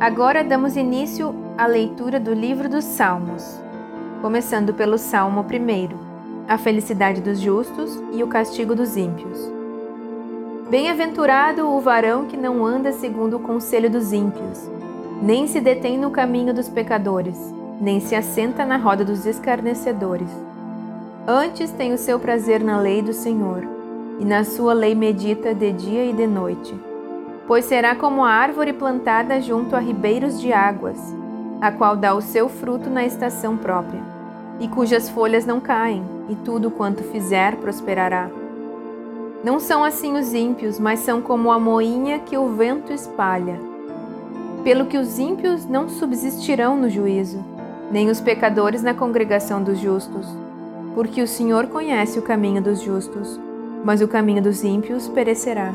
Agora damos início à leitura do livro dos Salmos, começando pelo Salmo 1, a felicidade dos justos e o castigo dos ímpios. Bem-aventurado o varão que não anda segundo o conselho dos ímpios, nem se detém no caminho dos pecadores, nem se assenta na roda dos escarnecedores. Antes tem o seu prazer na lei do Senhor, e na sua lei medita de dia e de noite pois será como a árvore plantada junto a ribeiros de águas, a qual dá o seu fruto na estação própria, e cujas folhas não caem, e tudo quanto fizer prosperará. Não são assim os ímpios, mas são como a moinha que o vento espalha. Pelo que os ímpios não subsistirão no juízo, nem os pecadores na congregação dos justos, porque o Senhor conhece o caminho dos justos, mas o caminho dos ímpios perecerá.